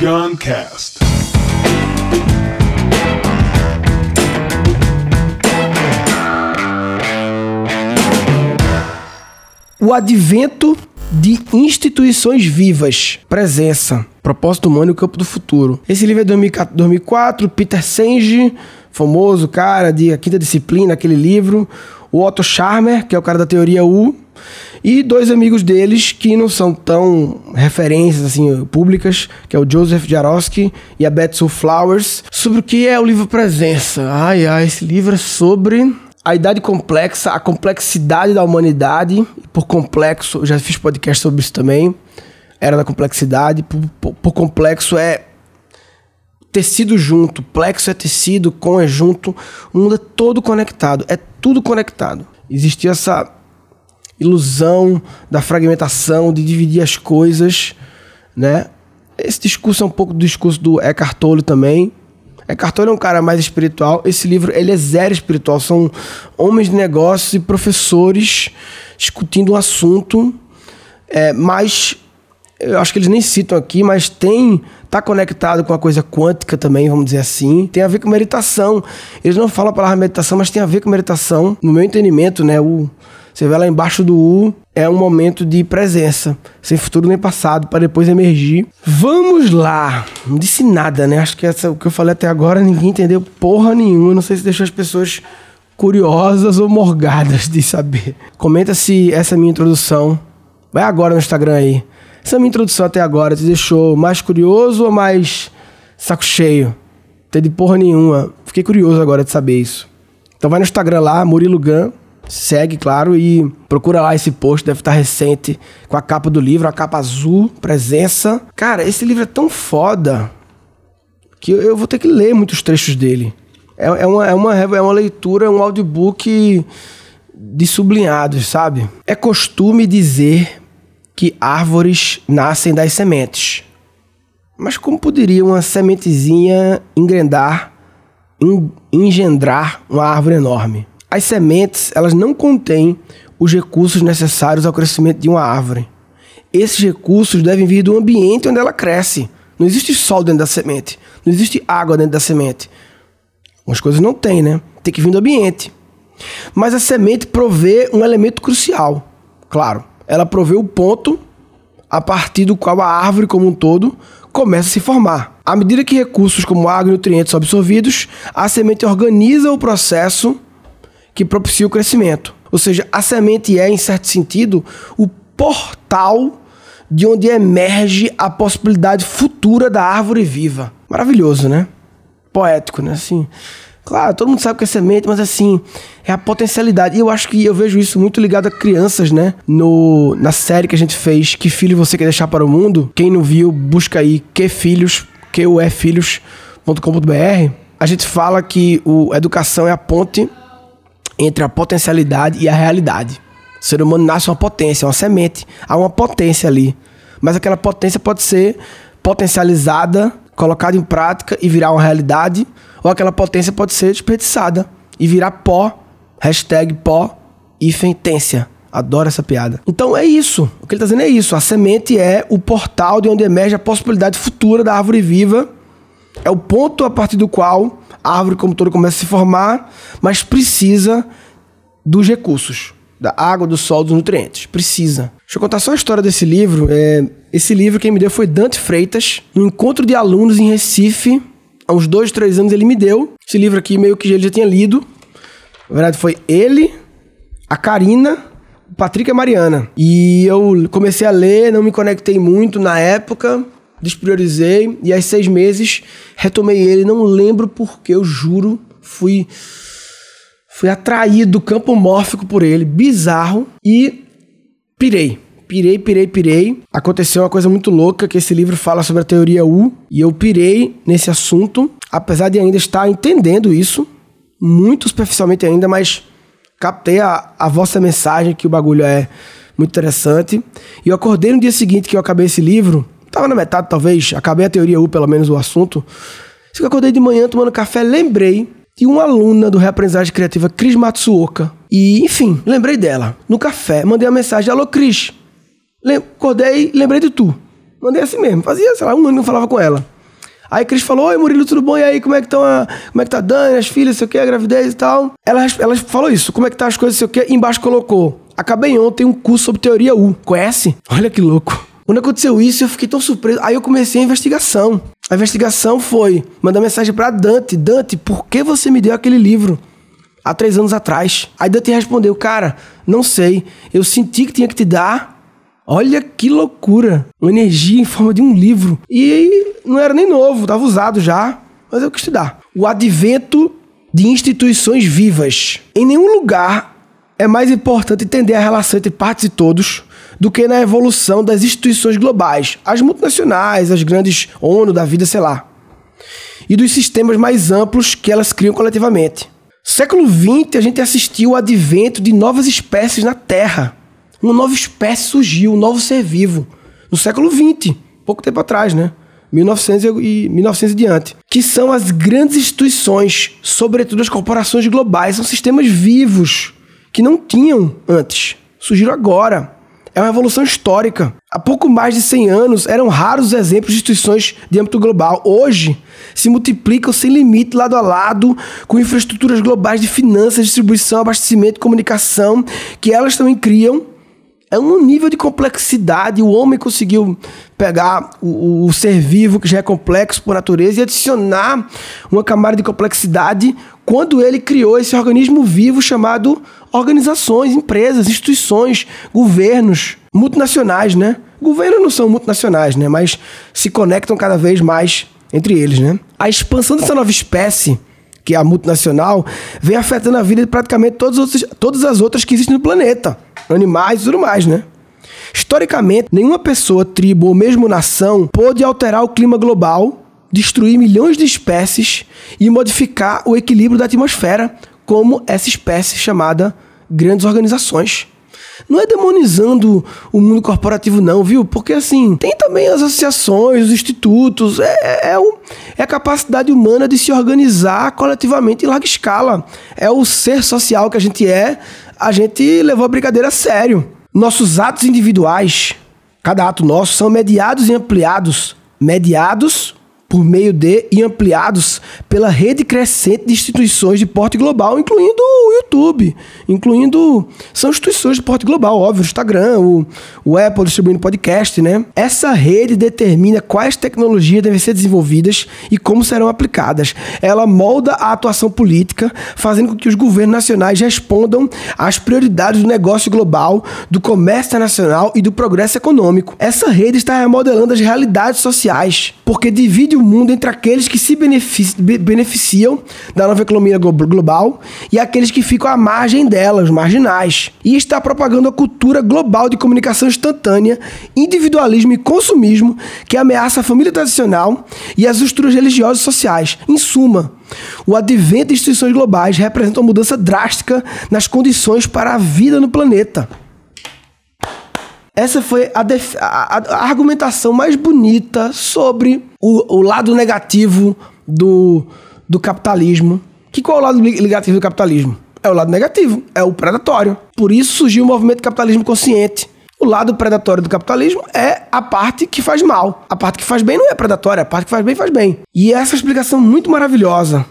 Guncast. O advento de instituições vivas. Presença. Propósito humano e o campo do futuro. Esse livro é de 2004, Peter Senge, famoso cara de A Quinta Disciplina, aquele livro. O Otto Scharmer, que é o cara da teoria U. E dois amigos deles que não são tão referências assim públicas, que é o Joseph Jarosky e a Betsy Flowers, sobre o que é o livro Presença. Ai, ai, esse livro é sobre a idade complexa, a complexidade da humanidade. Por complexo, já fiz podcast sobre isso também. Era da complexidade. Por, por, por complexo é tecido junto. Plexo é tecido, com é junto. O mundo é todo conectado. É tudo conectado. Existia essa ilusão da fragmentação, de dividir as coisas, né? Esse discurso é um pouco do discurso do Eckhart Tolle também. Eckhart Tolle é um cara mais espiritual. Esse livro, ele é zero espiritual. São homens de negócios e professores discutindo um assunto, é, mas eu acho que eles nem citam aqui, mas tem tá conectado com a coisa quântica também, vamos dizer assim. Tem a ver com meditação. Eles não falam a palavra meditação, mas tem a ver com meditação. No meu entendimento, né, o você vê lá embaixo do U, é um momento de presença, sem futuro nem passado, para depois emergir. Vamos lá! Não disse nada, né? Acho que essa, o que eu falei até agora ninguém entendeu porra nenhuma. Não sei se deixou as pessoas curiosas ou morgadas de saber. Comenta se essa minha introdução. Vai agora no Instagram aí. Essa minha introdução até agora te deixou mais curioso ou mais saco cheio? De porra nenhuma. Fiquei curioso agora de saber isso. Então vai no Instagram lá, Murilo Gun segue, claro, e procura lá esse post, deve estar recente, com a capa do livro, a capa azul, presença. Cara, esse livro é tão foda que eu vou ter que ler muitos trechos dele. É, é, uma, é, uma, é uma leitura, um audiobook de sublinhados, sabe? É costume dizer que árvores nascem das sementes. Mas como poderia uma sementezinha engrandar, engendrar uma árvore enorme? As sementes, elas não contêm os recursos necessários ao crescimento de uma árvore. Esses recursos devem vir do ambiente onde ela cresce. Não existe sol dentro da semente. Não existe água dentro da semente. Umas coisas não tem, né? Tem que vir do ambiente. Mas a semente provê um elemento crucial. Claro, ela provê o ponto a partir do qual a árvore como um todo começa a se formar. À medida que recursos como água e nutrientes são absorvidos, a semente organiza o processo que propicia o crescimento. Ou seja, a semente é, em certo sentido, o portal de onde emerge a possibilidade futura da árvore viva. Maravilhoso, né? Poético, né? Assim, claro, todo mundo sabe que é semente, mas assim, é a potencialidade. E eu acho que eu vejo isso muito ligado a crianças, né? No, na série que a gente fez, Que Filho Você Quer Deixar para o Mundo. Quem não viu, busca aí Que Filhos, que filhos.com.br. A gente fala que o educação é a ponte entre a potencialidade e a realidade. O ser humano nasce uma potência, uma semente. Há uma potência ali. Mas aquela potência pode ser potencializada, colocada em prática e virar uma realidade. Ou aquela potência pode ser desperdiçada e virar pó. Hashtag pó e fentência. Adoro essa piada. Então é isso. O que ele está dizendo é isso. A semente é o portal de onde emerge a possibilidade futura da árvore viva. É o ponto a partir do qual a árvore como todo começa a se formar, mas precisa dos recursos, da água, do sol, dos nutrientes. Precisa. Deixa eu contar só a história desse livro. É, esse livro quem me deu foi Dante Freitas, no encontro de alunos em Recife, há uns dois, três anos ele me deu. Esse livro aqui meio que ele já tinha lido. Na verdade foi ele, a Karina, o Patrick e a Mariana. E eu comecei a ler, não me conectei muito na época, despriorizei e aos seis meses retomei ele. Não lembro porque, eu juro, fui fui atraído campo mórfico por ele, bizarro e pirei. Pirei, pirei, pirei. Aconteceu uma coisa muito louca que esse livro fala sobre a teoria U e eu pirei nesse assunto, apesar de ainda estar entendendo isso, muito superficialmente ainda, mas captei a, a vossa mensagem que o bagulho é muito interessante. E eu acordei no dia seguinte que eu acabei esse livro Tava na metade, talvez, acabei a teoria U, pelo menos o assunto. Se eu acordei de manhã tomando café, lembrei de uma aluna do Reaprendizagem Criativa, Cris Matsuoka. E, enfim, lembrei dela. No café, mandei uma mensagem: Alô, Cris. Lem acordei, lembrei de tu. Mandei assim mesmo. Fazia, sei lá, um ano que eu falava com ela. Aí Cris falou: Oi, Murilo, tudo bom? E aí, como é que estão a, como é que tá Dani, as filhas, sei o que, a gravidez e tal? Ela, ela falou isso, como é que tá as coisas, sei o que, embaixo colocou. Acabei ontem um curso sobre teoria U. Conhece? Olha que louco. Quando aconteceu isso, eu fiquei tão surpreso. Aí eu comecei a investigação. A investigação foi mandar mensagem para Dante: Dante, por que você me deu aquele livro? Há três anos atrás. Aí Dante respondeu: Cara, não sei. Eu senti que tinha que te dar Olha que loucura! Uma energia em forma de um livro. E não era nem novo, estava usado já, mas eu quis estudar. O advento de instituições vivas. Em nenhum lugar é mais importante entender a relação entre partes e todos do que na evolução das instituições globais, as multinacionais, as grandes ONU da vida, sei lá, e dos sistemas mais amplos que elas criam coletivamente. Século XX, a gente assistiu ao advento de novas espécies na Terra uma nova espécie surgiu, um novo ser vivo, no século XX, pouco tempo atrás, né? 1900 e 1900 e diante, que são as grandes instituições, sobretudo as corporações globais, são sistemas vivos que não tinham antes, surgiram agora. É uma evolução histórica. Há pouco mais de 100 anos eram raros os exemplos de instituições de âmbito global. Hoje se multiplicam sem limite lado a lado com infraestruturas globais de finanças, distribuição, abastecimento, comunicação, que elas também criam é um nível de complexidade. O homem conseguiu pegar o, o, ser vivo, que já é complexo por natureza, e adicionar uma camada de complexidade quando ele criou esse organismo vivo chamado organizações, empresas, instituições, governos, multinacionais, né? Governos não são multinacionais, né? Mas se conectam cada vez mais entre eles, né? A expansão dessa nova espécie que é a multinacional, vem afetando a vida de praticamente todas as outras, todas as outras que existem no planeta, animais e tudo mais, né? Historicamente, nenhuma pessoa, tribo ou mesmo nação pôde alterar o clima global, destruir milhões de espécies e modificar o equilíbrio da atmosfera, como essa espécie chamada grandes organizações. Não é demonizando o mundo corporativo, não, viu? Porque assim, tem também as associações, os institutos, é, é, é, é a capacidade humana de se organizar coletivamente em larga escala. É o ser social que a gente é, a gente levou a brincadeira a sério. Nossos atos individuais, cada ato nosso, são mediados e ampliados. Mediados por meio de e ampliados pela rede crescente de instituições de porte global, incluindo o YouTube, incluindo são instituições de porte global, óbvio, o Instagram, o, o Apple distribuindo podcast, né? Essa rede determina quais tecnologias devem ser desenvolvidas e como serão aplicadas. Ela molda a atuação política, fazendo com que os governos nacionais respondam às prioridades do negócio global, do comércio internacional e do progresso econômico. Essa rede está remodelando as realidades sociais, porque divide o mundo entre aqueles que se beneficiam da nova economia global e aqueles que ficam à margem dela, os marginais. E está propagando a cultura global de comunicação instantânea, individualismo e consumismo que ameaça a família tradicional e as estruturas religiosas e sociais. Em suma, o advento de instituições globais representa uma mudança drástica nas condições para a vida no planeta. Essa foi a, a, a argumentação mais bonita sobre o, o, lado negativo do, do capitalismo. Que qual é o lado negativo do capitalismo? É o lado negativo, é o predatório. Por isso surgiu o movimento capitalismo consciente. O lado predatório do capitalismo é a parte que faz mal. A parte que faz bem não é predatória, a parte que faz bem faz bem. E essa explicação muito maravilhosa.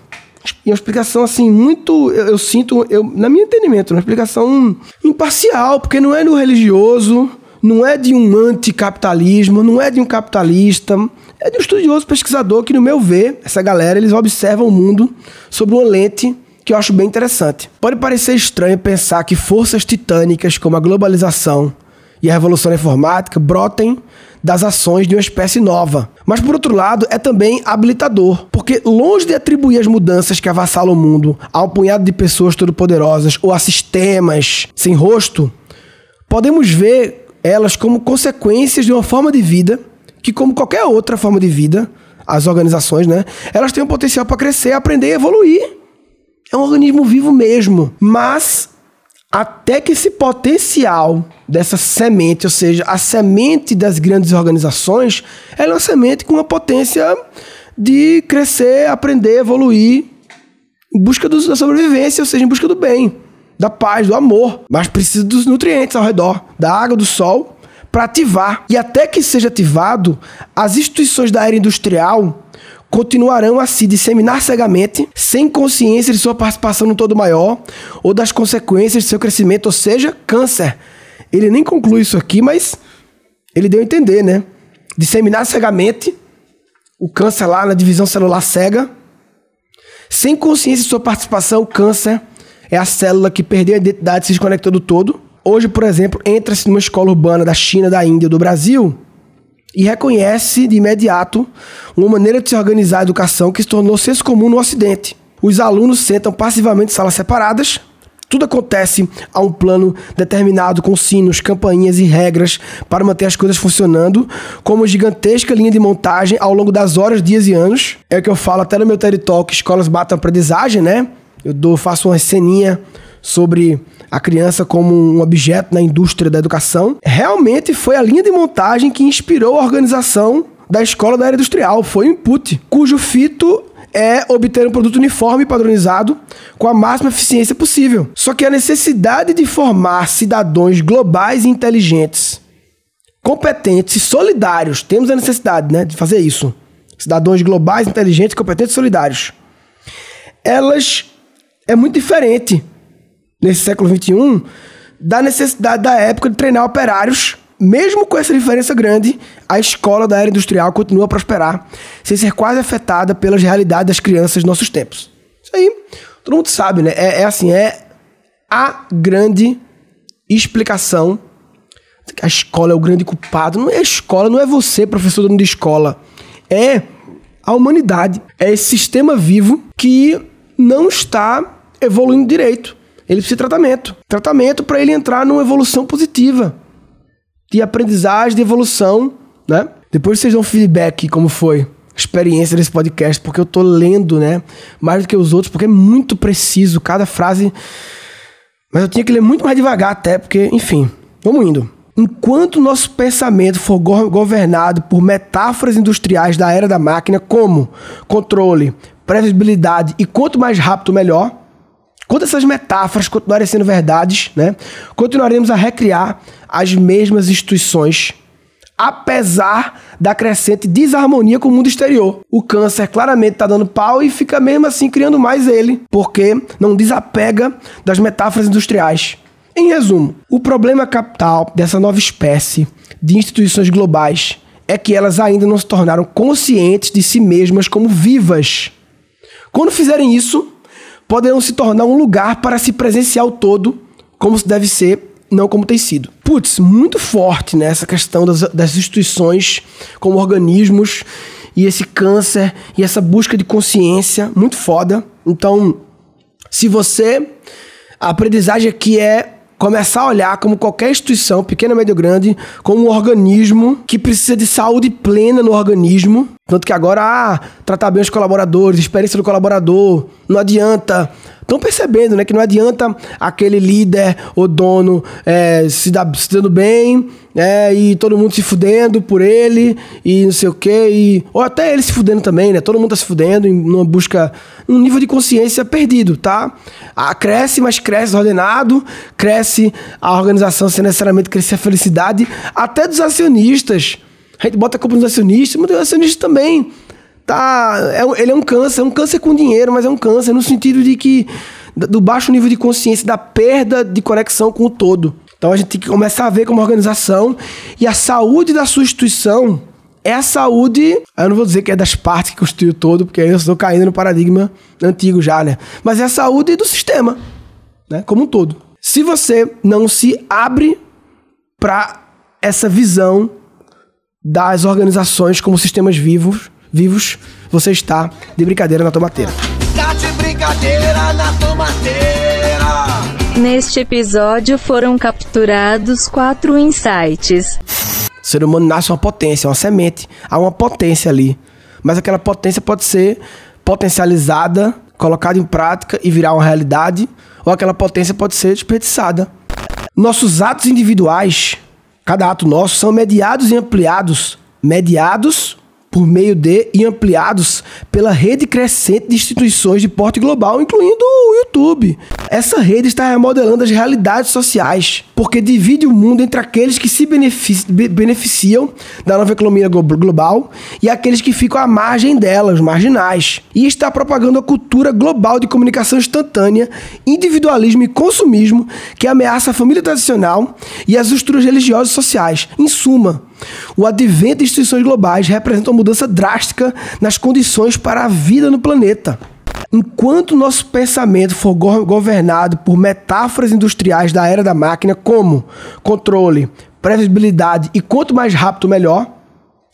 E uma explicação assim, muito. Eu, eu sinto, eu, na minha entendimento, uma explicação imparcial, porque não é no religioso, não é de um anticapitalismo, não é de um capitalista, é de um estudioso pesquisador que, no meu ver, essa galera, eles observam o mundo sob uma lente que eu acho bem interessante. Pode parecer estranho pensar que forças titânicas como a globalização e a revolução informática brotem das ações de uma espécie nova. Mas, por outro lado, é também habilitador, porque longe de atribuir as mudanças que avassalam o mundo a um punhado de pessoas todo-poderosas ou a sistemas sem rosto, podemos ver elas como consequências de uma forma de vida que, como qualquer outra forma de vida, as organizações, né, elas têm um potencial para crescer, aprender e evoluir. É um organismo vivo mesmo. Mas até que esse potencial dessa semente, ou seja, a semente das grandes organizações, ela é uma semente com uma potência de crescer, aprender, evoluir, em busca da sobrevivência, ou seja, em busca do bem da paz, do amor, mas precisa dos nutrientes ao redor, da água, do sol, para ativar. E até que seja ativado, as instituições da era industrial continuarão a se disseminar cegamente, sem consciência de sua participação no todo maior ou das consequências de seu crescimento, ou seja, câncer. Ele nem conclui isso aqui, mas ele deu a entender, né? Disseminar cegamente o câncer lá na divisão celular cega, sem consciência de sua participação, o câncer é a célula que perdeu a identidade se desconectou do todo. Hoje, por exemplo, entra-se numa escola urbana da China, da Índia, do Brasil e reconhece de imediato uma maneira de se organizar a educação que se tornou senso comum no Ocidente. Os alunos sentam passivamente em salas separadas, tudo acontece a um plano determinado com sinos, campainhas e regras para manter as coisas funcionando, como gigantesca linha de montagem ao longo das horas, dias e anos. É o que eu falo até no meu TED Talk, escolas batem aprendizagem, né? Eu dou, faço uma ceninha sobre a criança como um objeto na indústria da educação, realmente foi a linha de montagem que inspirou a organização da escola da era industrial, foi o input, cujo fito é obter um produto uniforme e padronizado com a máxima eficiência possível. Só que a necessidade de formar cidadãos globais e inteligentes, competentes e solidários, temos a necessidade né, de fazer isso. Cidadãos globais, inteligentes, competentes e solidários. Elas é muito diferente nesse século XXI, da necessidade da época de treinar operários. Mesmo com essa diferença grande, a escola da era industrial continua a prosperar, sem ser quase afetada pelas realidades das crianças de nossos tempos. Isso aí, todo mundo sabe, né? É, é assim, é a grande explicação. A escola é o grande culpado. Não é a escola, não é você, professor dono de escola. É a humanidade. É esse sistema vivo que não está evoluindo direito ele precisa de tratamento. Tratamento para ele entrar numa evolução positiva. De aprendizagem, de evolução, né? Depois vocês dão feedback como foi a experiência desse podcast, porque eu tô lendo, né? Mais do que os outros, porque é muito preciso cada frase. Mas eu tinha que ler muito mais devagar até, porque, enfim, vamos indo. Enquanto nosso pensamento for governado por metáforas industriais da era da máquina, como controle, previsibilidade e quanto mais rápido, melhor, quando essas metáforas continuarem sendo verdades, né, continuaremos a recriar as mesmas instituições, apesar da crescente desarmonia com o mundo exterior. O câncer claramente está dando pau e fica mesmo assim criando mais ele, porque não desapega das metáforas industriais. Em resumo, o problema capital dessa nova espécie de instituições globais é que elas ainda não se tornaram conscientes de si mesmas como vivas. Quando fizerem isso, poderão se tornar um lugar para se presenciar o todo como se deve ser, não como tem sido. Putz, muito forte nessa né, questão das, das instituições como organismos e esse câncer e essa busca de consciência, muito foda. Então, se você. A aprendizagem aqui é começar a olhar como qualquer instituição, pequena, média ou grande, como um organismo que precisa de saúde plena no organismo. Tanto que agora, ah, tratar bem os colaboradores, experiência do colaborador, não adianta estão percebendo, né, que não adianta aquele líder ou dono é, se, dar, se dando bem, né, e todo mundo se fudendo por ele, e não sei o quê, e, ou até ele se fudendo também, né, todo mundo tá se fudendo em uma busca, um nível de consciência perdido, tá? Ah, cresce, mas cresce ordenado, cresce a organização sem necessariamente crescer a felicidade, até dos acionistas. A gente bota a culpa nos acionistas, mas os acionistas também tá. É, ele é um câncer, é um câncer com dinheiro, mas é um câncer no sentido de que. do baixo nível de consciência, da perda de conexão com o todo. Então a gente tem que começar a ver como organização e a saúde da sua instituição é a saúde. Eu não vou dizer que é das partes que constitui todo, porque aí eu estou caindo no paradigma antigo já, né? Mas é a saúde do sistema, né? Como um todo. Se você não se abre para essa visão das organizações como sistemas vivos, vivos, você está de brincadeira na tomateira. Tá de brincadeira na tomateira. Neste episódio foram capturados quatro insights. O ser humano nasce uma potência, uma semente. Há uma potência ali. Mas aquela potência pode ser potencializada, colocada em prática e virar uma realidade, ou aquela potência pode ser desperdiçada. Nossos atos individuais, cada ato nosso, são mediados e ampliados. Mediados por meio de e ampliados pela rede crescente de instituições de porte global, incluindo o YouTube. Essa rede está remodelando as realidades sociais, porque divide o mundo entre aqueles que se beneficiam da nova economia global e aqueles que ficam à margem dela, os marginais. E está propagando a cultura global de comunicação instantânea, individualismo e consumismo que ameaça a família tradicional e as estruturas religiosas e sociais. Em suma, o advento de instituições globais representa uma mudança drástica nas condições para a vida no planeta. Enquanto nosso pensamento for governado por metáforas industriais da era da máquina, como controle, previsibilidade e quanto mais rápido, melhor,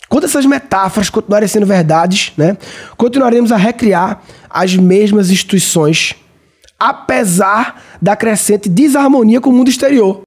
quando essas metáforas continuarem sendo verdades, né, continuaremos a recriar as mesmas instituições, apesar da crescente desarmonia com o mundo exterior.